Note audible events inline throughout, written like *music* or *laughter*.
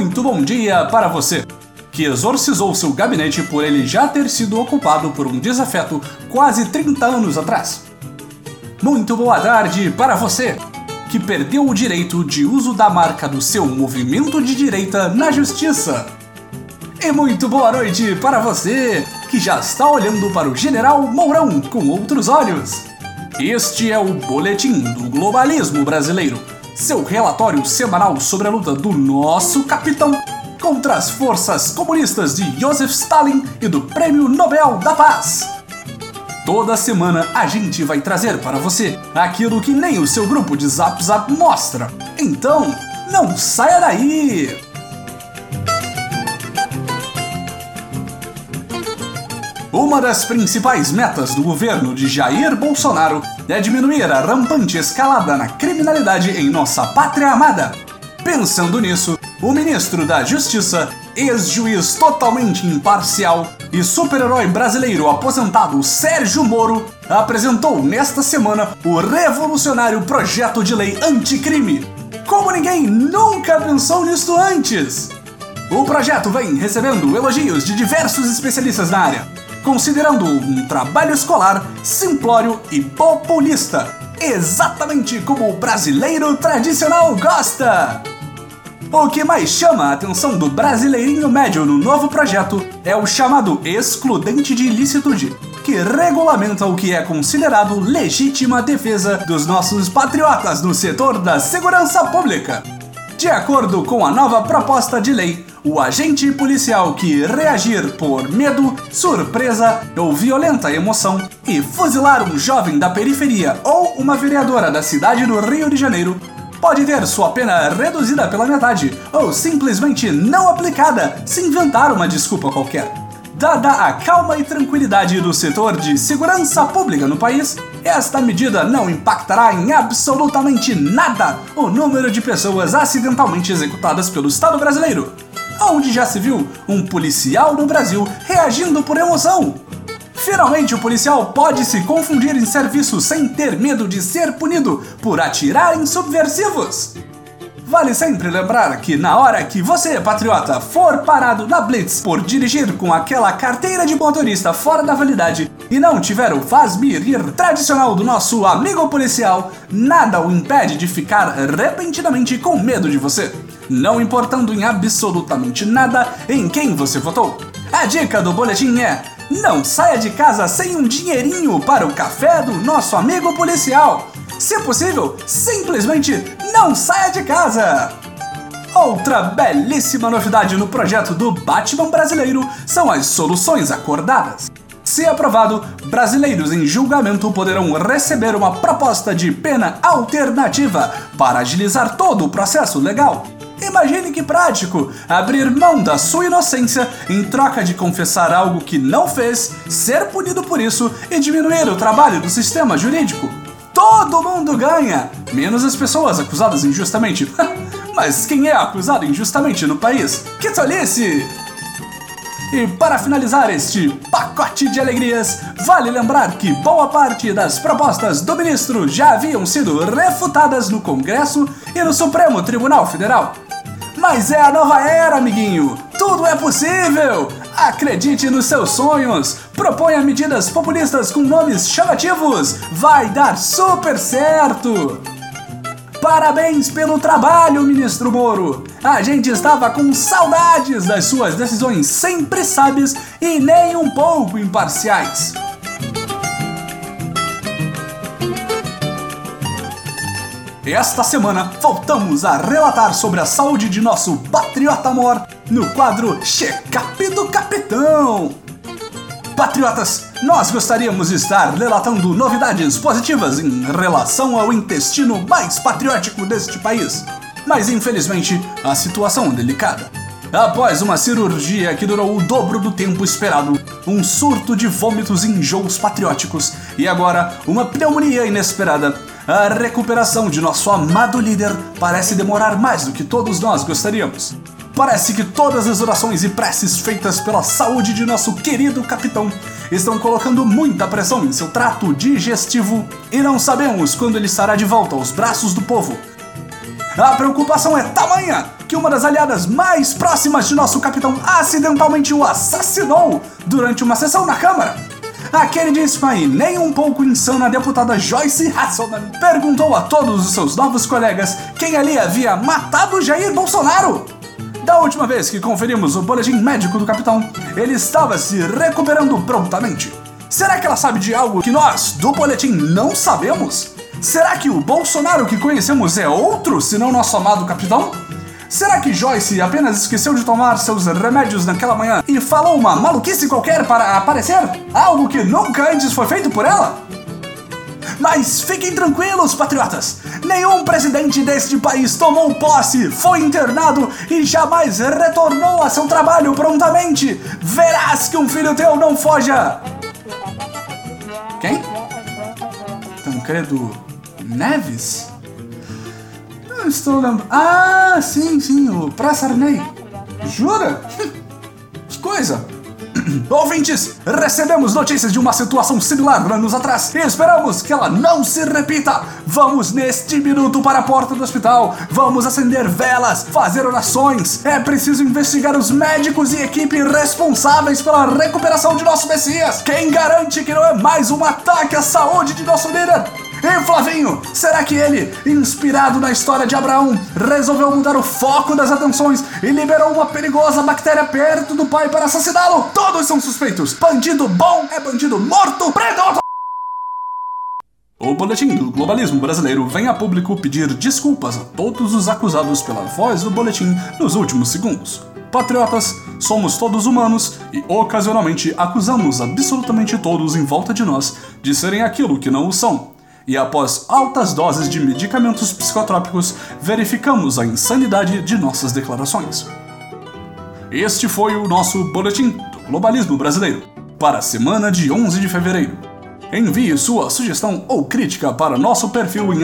Muito bom dia para você que exorcizou seu gabinete por ele já ter sido ocupado por um desafeto quase 30 anos atrás. Muito boa tarde para você que perdeu o direito de uso da marca do seu movimento de direita na justiça. E muito boa noite para você que já está olhando para o General Mourão com outros olhos. Este é o Boletim do Globalismo Brasileiro, seu relatório semanal sobre a luta do nosso capitão contra as forças comunistas de Joseph Stalin e do Prêmio Nobel da Paz. Toda semana a gente vai trazer para você aquilo que nem o seu grupo de Zap Zap mostra. Então, não saia daí! Uma das principais metas do governo de Jair Bolsonaro é diminuir a rampante escalada na criminalidade em nossa pátria amada. Pensando nisso, o ministro da Justiça, ex-juiz totalmente imparcial e super-herói brasileiro aposentado Sérgio Moro, apresentou nesta semana o revolucionário projeto de lei anticrime. Como ninguém nunca pensou nisto antes! O projeto vem recebendo elogios de diversos especialistas na área, considerando um trabalho escolar simplório e populista, exatamente como o brasileiro tradicional gosta. O que mais chama a atenção do brasileirinho médio no novo projeto é o chamado excludente de ilicitude, que regulamenta o que é considerado legítima defesa dos nossos patriotas no setor da segurança pública. De acordo com a nova proposta de lei, o agente policial que reagir por medo, surpresa ou violenta emoção e fuzilar um jovem da periferia ou uma vereadora da cidade do Rio de Janeiro pode ter sua pena reduzida pela metade ou simplesmente não aplicada se inventar uma desculpa qualquer. Dada a calma e tranquilidade do setor de segurança pública no país, esta medida não impactará em absolutamente nada o número de pessoas acidentalmente executadas pelo Estado brasileiro. Onde já se viu um policial no Brasil reagindo por emoção? Finalmente, o policial pode se confundir em serviço sem ter medo de ser punido por atirar em subversivos. Vale sempre lembrar que na hora que você, patriota, for parado na Blitz por dirigir com aquela carteira de motorista fora da validade e não tiver o faz-me tradicional do nosso amigo policial, nada o impede de ficar repentinamente com medo de você, não importando em absolutamente nada em quem você votou. A dica do boletim é não saia de casa sem um dinheirinho para o café do nosso amigo policial. Se possível, simplesmente não saia de casa. Outra belíssima novidade no projeto do Batman brasileiro são as soluções acordadas. Se aprovado, brasileiros em julgamento poderão receber uma proposta de pena alternativa para agilizar todo o processo legal. Imagine que prático abrir mão da sua inocência em troca de confessar algo que não fez, ser punido por isso e diminuir o trabalho do sistema jurídico. Todo mundo ganha, menos as pessoas acusadas injustamente. *laughs* Mas quem é acusado injustamente no país? Que tolice! E para finalizar este pacote de alegrias, vale lembrar que boa parte das propostas do ministro já haviam sido refutadas no Congresso e no Supremo Tribunal Federal. Mas é a nova era, amiguinho! Tudo é possível! Acredite nos seus sonhos! Proponha medidas populistas com nomes chamativos! Vai dar super certo! Parabéns pelo trabalho, ministro Moro! A gente estava com saudades das suas decisões sempre sábias e nem um pouco imparciais. Esta semana voltamos a relatar sobre a saúde de nosso patriota mor no quadro Check-up do Capitão. Patriotas, nós gostaríamos de estar relatando novidades positivas em relação ao intestino mais patriótico deste país, mas infelizmente a situação é delicada. Após uma cirurgia que durou o dobro do tempo esperado, um surto de vômitos e enjoos patrióticos e agora uma pneumonia inesperada, a recuperação de nosso amado líder parece demorar mais do que todos nós gostaríamos. Parece que todas as orações e preces feitas pela saúde de nosso querido capitão estão colocando muita pressão em seu trato digestivo e não sabemos quando ele estará de volta aos braços do povo. A preocupação é tamanha que uma das aliadas mais próximas de nosso capitão acidentalmente o assassinou durante uma sessão na Câmara. A queridíssima e nem um pouco insana deputada Joyce Hasselman perguntou a todos os seus novos colegas quem ali havia matado Jair Bolsonaro. Da última vez que conferimos o boletim médico do capitão, ele estava se recuperando prontamente. Será que ela sabe de algo que nós, do boletim, não sabemos? Será que o Bolsonaro que conhecemos é outro, senão nosso amado capitão? Será que Joyce apenas esqueceu de tomar seus remédios naquela manhã e falou uma maluquice qualquer para aparecer? Algo que nunca antes foi feito por ela? Mas fiquem tranquilos, patriotas! Nenhum presidente deste país tomou posse, foi internado e jamais retornou a seu trabalho prontamente! Verás que um filho teu não foja! Quem? Tancredo Neves? Estou lembrando. Ah, sim, sim, o Praça Arnei. Jura? que coisa! *clears throat* Ouvintes, recebemos notícias de uma situação similar anos atrás e esperamos que ela não se repita. Vamos neste minuto para a porta do hospital. Vamos acender velas, fazer orações. É preciso investigar os médicos e equipe responsáveis pela recuperação de nosso Messias. Quem garante que não é mais um ataque à saúde de nosso líder? E Flavinho, será que ele, inspirado na história de Abraão, resolveu mudar o foco das atenções e liberou uma perigosa bactéria perto do pai para assassiná-lo? Todos são suspeitos. Bandido bom é bandido morto. Prenda o Boletim do Globalismo Brasileiro vem a público pedir desculpas a todos os acusados pela voz do boletim nos últimos segundos. Patriotas, somos todos humanos e ocasionalmente acusamos absolutamente todos em volta de nós de serem aquilo que não o são e após altas doses de medicamentos psicotrópicos, verificamos a insanidade de nossas declarações. Este foi o nosso Boletim do Globalismo Brasileiro para a semana de 11 de fevereiro. Envie sua sugestão ou crítica para nosso perfil em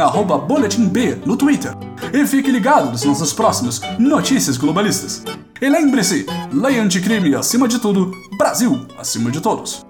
boletimb no Twitter. E fique ligado nas nossas próximas notícias globalistas. E lembre-se, lei anticrime acima de tudo, Brasil acima de todos.